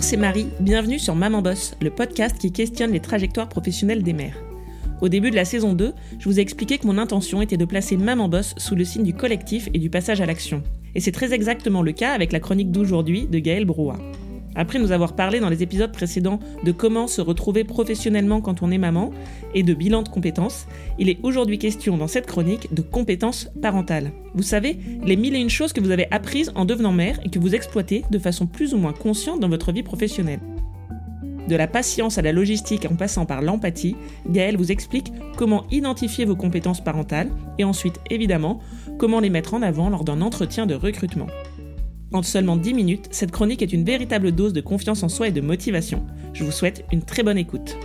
Bonjour, c'est Marie, bienvenue sur Maman Boss, le podcast qui questionne les trajectoires professionnelles des mères. Au début de la saison 2, je vous ai expliqué que mon intention était de placer Maman Boss sous le signe du collectif et du passage à l'action. Et c'est très exactement le cas avec la chronique d'aujourd'hui de Gaël Brouat. Après nous avoir parlé dans les épisodes précédents de comment se retrouver professionnellement quand on est maman et de bilan de compétences, il est aujourd'hui question dans cette chronique de compétences parentales. Vous savez, les mille et une choses que vous avez apprises en devenant mère et que vous exploitez de façon plus ou moins consciente dans votre vie professionnelle. De la patience à la logistique en passant par l'empathie, Gaëlle vous explique comment identifier vos compétences parentales et ensuite, évidemment, comment les mettre en avant lors d'un entretien de recrutement. En seulement 10 minutes, cette chronique est une véritable dose de confiance en soi et de motivation. Je vous souhaite une très bonne écoute.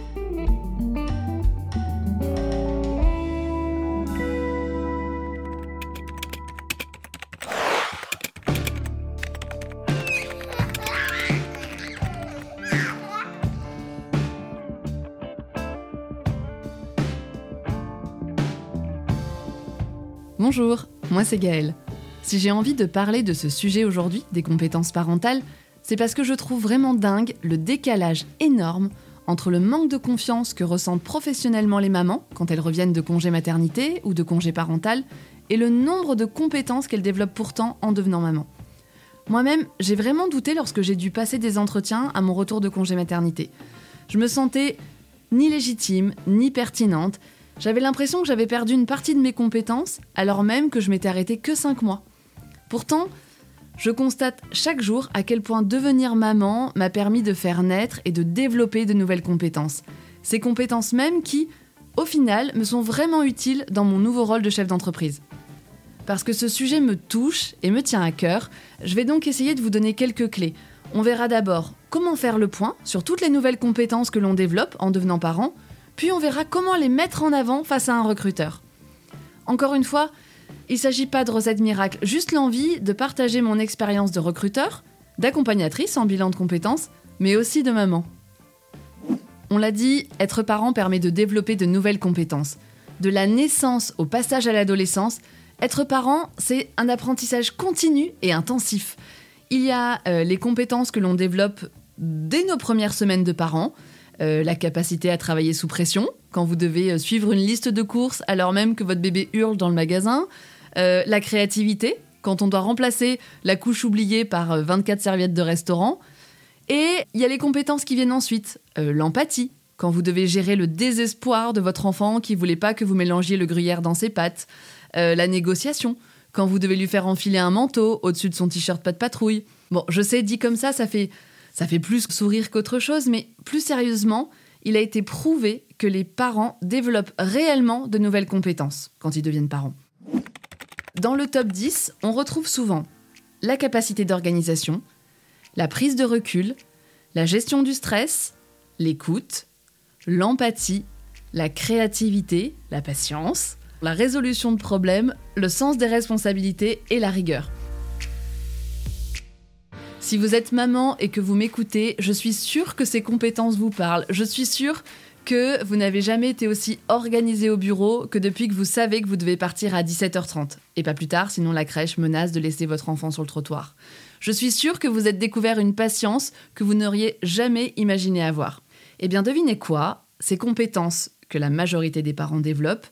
Bonjour, moi c'est Gaëlle. Si j'ai envie de parler de ce sujet aujourd'hui, des compétences parentales, c'est parce que je trouve vraiment dingue le décalage énorme entre le manque de confiance que ressentent professionnellement les mamans quand elles reviennent de congé maternité ou de congé parental et le nombre de compétences qu'elles développent pourtant en devenant maman. Moi-même, j'ai vraiment douté lorsque j'ai dû passer des entretiens à mon retour de congé maternité. Je me sentais ni légitime, ni pertinente. J'avais l'impression que j'avais perdu une partie de mes compétences alors même que je m'étais arrêtée que 5 mois. Pourtant, je constate chaque jour à quel point devenir maman m'a permis de faire naître et de développer de nouvelles compétences. Ces compétences mêmes qui, au final, me sont vraiment utiles dans mon nouveau rôle de chef d'entreprise. Parce que ce sujet me touche et me tient à cœur, je vais donc essayer de vous donner quelques clés. On verra d'abord comment faire le point sur toutes les nouvelles compétences que l'on développe en devenant parent, puis on verra comment les mettre en avant face à un recruteur. Encore une fois, il ne s'agit pas de recette miracle, juste l'envie de partager mon expérience de recruteur, d'accompagnatrice en bilan de compétences, mais aussi de maman. On l'a dit, être parent permet de développer de nouvelles compétences. De la naissance au passage à l'adolescence, être parent, c'est un apprentissage continu et intensif. Il y a euh, les compétences que l'on développe dès nos premières semaines de parents, euh, la capacité à travailler sous pression, quand vous devez euh, suivre une liste de courses alors même que votre bébé hurle dans le magasin, euh, la créativité, quand on doit remplacer la couche oubliée par 24 euh, serviettes de restaurant. Et il y a les compétences qui viennent ensuite. Euh, l'empathie, quand vous devez gérer le désespoir de votre enfant qui voulait pas que vous mélangiez le gruyère dans ses pattes. la négociation, quand vous devez lui faire enfiler un manteau au-dessus de son t-shirt pas de patrouille. Bon, je sais, dit comme ça, ça fait, ça fait plus sourire qu'autre chose, mais plus sérieusement, il a été prouvé que les parents développent réellement de nouvelles compétences quand ils deviennent parents. Dans le top 10, on retrouve souvent la capacité d'organisation, la prise de recul, la gestion du stress, l'écoute, l'empathie, la créativité, la patience, la résolution de problèmes, le sens des responsabilités et la rigueur. Si vous êtes maman et que vous m'écoutez, je suis sûre que ces compétences vous parlent. Je suis sûre que vous n'avez jamais été aussi organisé au bureau que depuis que vous savez que vous devez partir à 17h30. Et pas plus tard, sinon la crèche menace de laisser votre enfant sur le trottoir. Je suis sûre que vous êtes découvert une patience que vous n'auriez jamais imaginé avoir. Eh bien, devinez quoi? Ces compétences que la majorité des parents développent,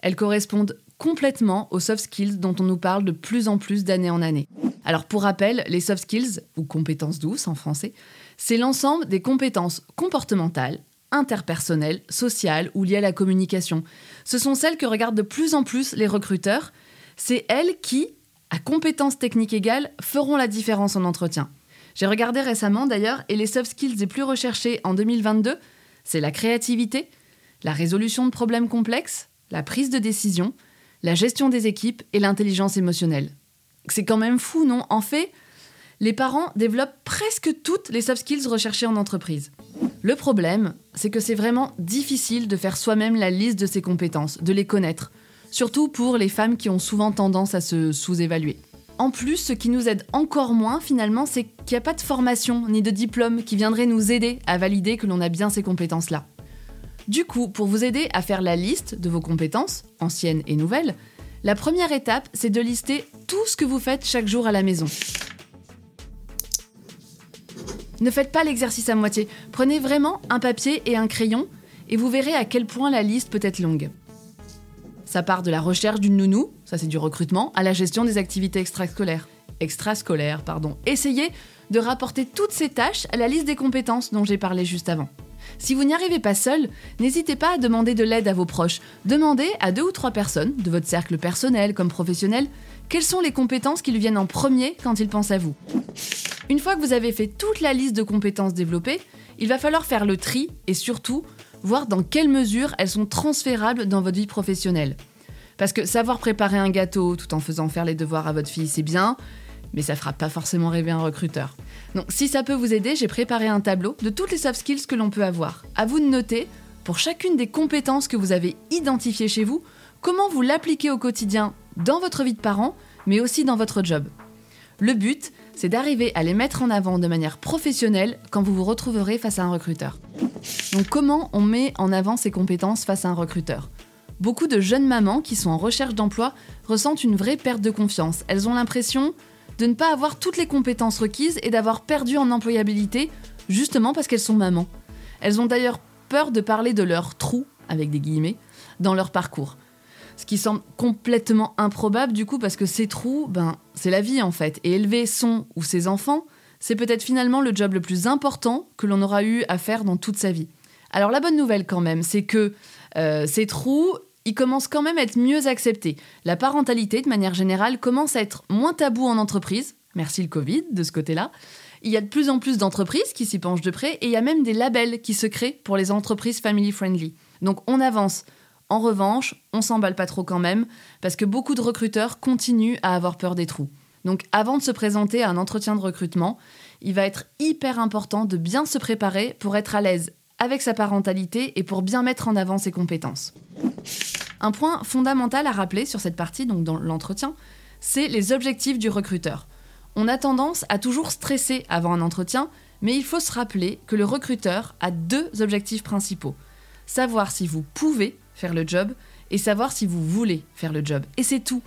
elles correspondent complètement aux soft skills dont on nous parle de plus en plus d'année en année. Alors pour rappel, les soft skills, ou compétences douces en français, c'est l'ensemble des compétences comportementales, interpersonnelles, sociales ou liées à la communication. Ce sont celles que regardent de plus en plus les recruteurs. C'est elles qui, à compétences techniques égales, feront la différence en entretien. J'ai regardé récemment d'ailleurs, et les soft skills les plus recherchés en 2022, c'est la créativité, la résolution de problèmes complexes, la prise de décision, la gestion des équipes et l'intelligence émotionnelle. C'est quand même fou, non? En fait, les parents développent presque toutes les soft skills recherchées en entreprise. Le problème, c'est que c'est vraiment difficile de faire soi-même la liste de ses compétences, de les connaître, surtout pour les femmes qui ont souvent tendance à se sous-évaluer. En plus, ce qui nous aide encore moins finalement, c'est qu'il n'y a pas de formation ni de diplôme qui viendrait nous aider à valider que l'on a bien ces compétences-là. Du coup, pour vous aider à faire la liste de vos compétences, anciennes et nouvelles, la première étape, c'est de lister tout ce que vous faites chaque jour à la maison. Ne faites pas l'exercice à moitié. Prenez vraiment un papier et un crayon et vous verrez à quel point la liste peut être longue. Ça part de la recherche d'une nounou, ça c'est du recrutement, à la gestion des activités extrascolaires. Extrascolaires, pardon. Essayez de rapporter toutes ces tâches à la liste des compétences dont j'ai parlé juste avant. Si vous n'y arrivez pas seul, n'hésitez pas à demander de l'aide à vos proches. Demandez à deux ou trois personnes, de votre cercle personnel comme professionnel, quelles sont les compétences qui lui viennent en premier quand ils pensent à vous. Une fois que vous avez fait toute la liste de compétences développées, il va falloir faire le tri et surtout voir dans quelle mesure elles sont transférables dans votre vie professionnelle. Parce que savoir préparer un gâteau tout en faisant faire les devoirs à votre fille, c'est bien, mais ça fera pas forcément rêver un recruteur. Donc si ça peut vous aider, j'ai préparé un tableau de toutes les soft skills que l'on peut avoir. À vous de noter, pour chacune des compétences que vous avez identifiées chez vous, comment vous l'appliquez au quotidien dans votre vie de parent, mais aussi dans votre job. Le but, c'est d'arriver à les mettre en avant de manière professionnelle quand vous vous retrouverez face à un recruteur. Donc comment on met en avant ses compétences face à un recruteur? Beaucoup de jeunes mamans qui sont en recherche d'emploi ressentent une vraie perte de confiance. Elles ont l'impression de ne pas avoir toutes les compétences requises et d'avoir perdu en employabilité justement parce qu'elles sont mamans. Elles ont d'ailleurs peur de parler de leurs trous, avec des guillemets, dans leur parcours. Ce qui semble complètement improbable du coup parce que ces trous, ben, c'est la vie en fait. Et élever son ou ses enfants, c'est peut-être finalement le job le plus important que l'on aura eu à faire dans toute sa vie. Alors la bonne nouvelle quand même, c'est que euh, ces trous, ils commencent quand même à être mieux acceptés. La parentalité, de manière générale, commence à être moins tabou en entreprise. Merci le Covid de ce côté-là. Il y a de plus en plus d'entreprises qui s'y penchent de près et il y a même des labels qui se créent pour les entreprises family friendly. Donc on avance. En revanche, on s'emballe pas trop quand même parce que beaucoup de recruteurs continuent à avoir peur des trous. Donc avant de se présenter à un entretien de recrutement, il va être hyper important de bien se préparer pour être à l'aise avec sa parentalité et pour bien mettre en avant ses compétences. Un point fondamental à rappeler sur cette partie, donc dans l'entretien, c'est les objectifs du recruteur. On a tendance à toujours stresser avant un entretien, mais il faut se rappeler que le recruteur a deux objectifs principaux. Savoir si vous pouvez faire le job et savoir si vous voulez faire le job. Et c'est tout.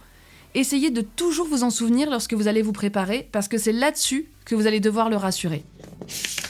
Essayez de toujours vous en souvenir lorsque vous allez vous préparer, parce que c'est là-dessus que vous allez devoir le rassurer.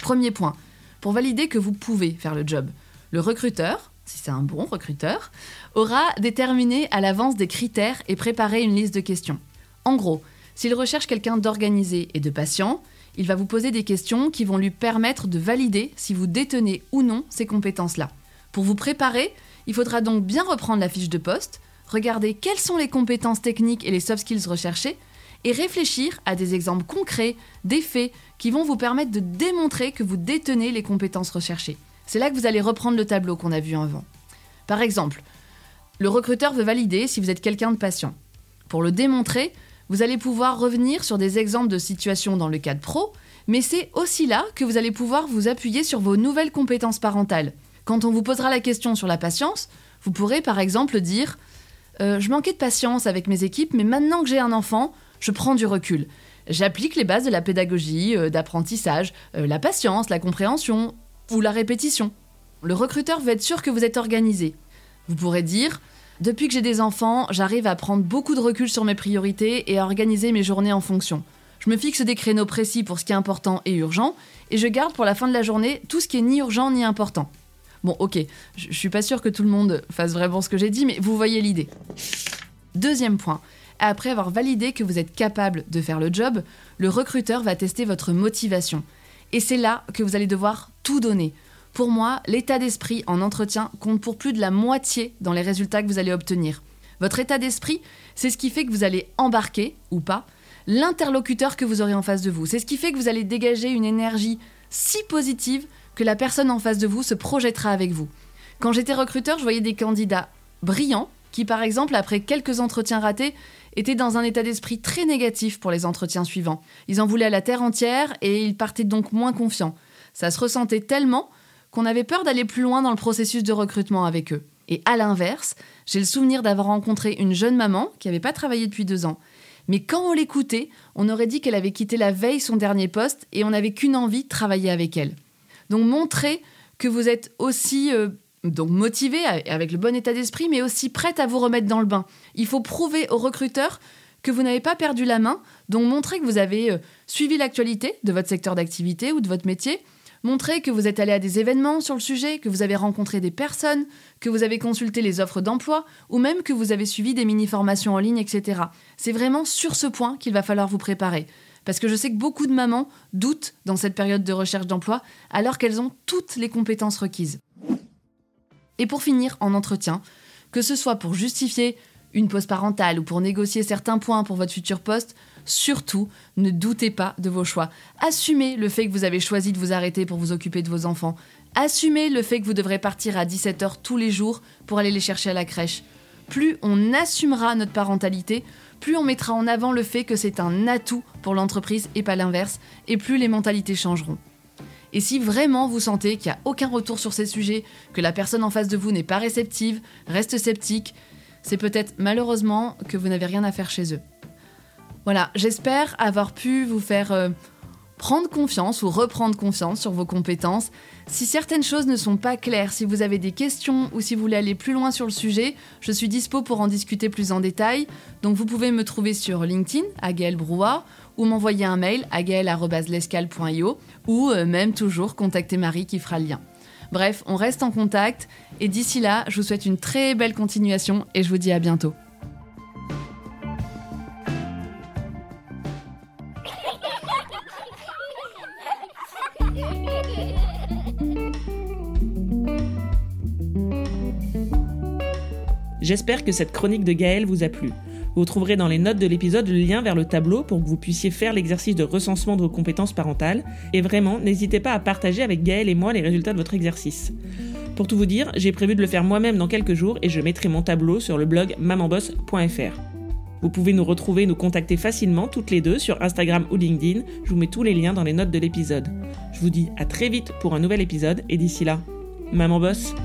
Premier point, pour valider que vous pouvez faire le job. Le recruteur, si c'est un bon recruteur, aura déterminé à l'avance des critères et préparé une liste de questions. En gros, s'il recherche quelqu'un d'organisé et de patient, il va vous poser des questions qui vont lui permettre de valider si vous détenez ou non ces compétences-là. Pour vous préparer, il faudra donc bien reprendre la fiche de poste, regarder quelles sont les compétences techniques et les soft skills recherchées, et réfléchir à des exemples concrets, des faits, qui vont vous permettre de démontrer que vous détenez les compétences recherchées. C'est là que vous allez reprendre le tableau qu'on a vu avant. Par exemple, le recruteur veut valider si vous êtes quelqu'un de patient. Pour le démontrer, vous allez pouvoir revenir sur des exemples de situations dans le cadre pro, mais c'est aussi là que vous allez pouvoir vous appuyer sur vos nouvelles compétences parentales. Quand on vous posera la question sur la patience, vous pourrez par exemple dire euh, Je manquais de patience avec mes équipes, mais maintenant que j'ai un enfant, je prends du recul. J'applique les bases de la pédagogie, euh, d'apprentissage, euh, la patience, la compréhension ou la répétition. Le recruteur veut être sûr que vous êtes organisé. Vous pourrez dire Depuis que j'ai des enfants, j'arrive à prendre beaucoup de recul sur mes priorités et à organiser mes journées en fonction. Je me fixe des créneaux précis pour ce qui est important et urgent, et je garde pour la fin de la journée tout ce qui est ni urgent ni important. Bon, ok, je suis pas sûre que tout le monde fasse vraiment ce que j'ai dit, mais vous voyez l'idée. Deuxième point, après avoir validé que vous êtes capable de faire le job, le recruteur va tester votre motivation. Et c'est là que vous allez devoir tout donner. Pour moi, l'état d'esprit en entretien compte pour plus de la moitié dans les résultats que vous allez obtenir. Votre état d'esprit, c'est ce qui fait que vous allez embarquer, ou pas, l'interlocuteur que vous aurez en face de vous. C'est ce qui fait que vous allez dégager une énergie si positive la personne en face de vous se projettera avec vous. Quand j'étais recruteur, je voyais des candidats brillants qui, par exemple, après quelques entretiens ratés, étaient dans un état d'esprit très négatif pour les entretiens suivants. Ils en voulaient à la terre entière et ils partaient donc moins confiants. Ça se ressentait tellement qu'on avait peur d'aller plus loin dans le processus de recrutement avec eux. Et à l'inverse, j'ai le souvenir d'avoir rencontré une jeune maman qui n'avait pas travaillé depuis deux ans. Mais quand on l'écoutait, on aurait dit qu'elle avait quitté la veille son dernier poste et on n'avait qu'une envie travailler avec elle. Donc montrez que vous êtes aussi euh, donc motivé avec le bon état d'esprit, mais aussi prête à vous remettre dans le bain. Il faut prouver aux recruteurs que vous n'avez pas perdu la main, donc montrez que vous avez euh, suivi l'actualité de votre secteur d'activité ou de votre métier, montrez que vous êtes allé à des événements sur le sujet, que vous avez rencontré des personnes, que vous avez consulté les offres d'emploi ou même que vous avez suivi des mini-formations en ligne, etc. C'est vraiment sur ce point qu'il va falloir vous préparer. Parce que je sais que beaucoup de mamans doutent dans cette période de recherche d'emploi alors qu'elles ont toutes les compétences requises. Et pour finir, en entretien, que ce soit pour justifier une pause parentale ou pour négocier certains points pour votre futur poste, surtout ne doutez pas de vos choix. Assumez le fait que vous avez choisi de vous arrêter pour vous occuper de vos enfants. Assumez le fait que vous devrez partir à 17h tous les jours pour aller les chercher à la crèche. Plus on assumera notre parentalité, plus on mettra en avant le fait que c'est un atout pour l'entreprise et pas l'inverse, et plus les mentalités changeront. Et si vraiment vous sentez qu'il n'y a aucun retour sur ces sujets, que la personne en face de vous n'est pas réceptive, reste sceptique, c'est peut-être malheureusement que vous n'avez rien à faire chez eux. Voilà, j'espère avoir pu vous faire euh, prendre confiance ou reprendre confiance sur vos compétences. Si certaines choses ne sont pas claires, si vous avez des questions ou si vous voulez aller plus loin sur le sujet, je suis dispo pour en discuter plus en détail. Donc vous pouvez me trouver sur LinkedIn à Gaël Brouard ou m'envoyer un mail à gaël.lescal.io ou euh, même toujours contacter Marie qui fera le lien. Bref, on reste en contact et d'ici là, je vous souhaite une très belle continuation et je vous dis à bientôt. J'espère que cette chronique de Gaël vous a plu. Vous trouverez dans les notes de l'épisode le lien vers le tableau pour que vous puissiez faire l'exercice de recensement de vos compétences parentales. Et vraiment, n'hésitez pas à partager avec Gaël et moi les résultats de votre exercice. Pour tout vous dire, j'ai prévu de le faire moi-même dans quelques jours et je mettrai mon tableau sur le blog mamanboss.fr. Vous pouvez nous retrouver, nous contacter facilement toutes les deux sur Instagram ou LinkedIn. Je vous mets tous les liens dans les notes de l'épisode. Je vous dis à très vite pour un nouvel épisode et d'ici là, Maman Boss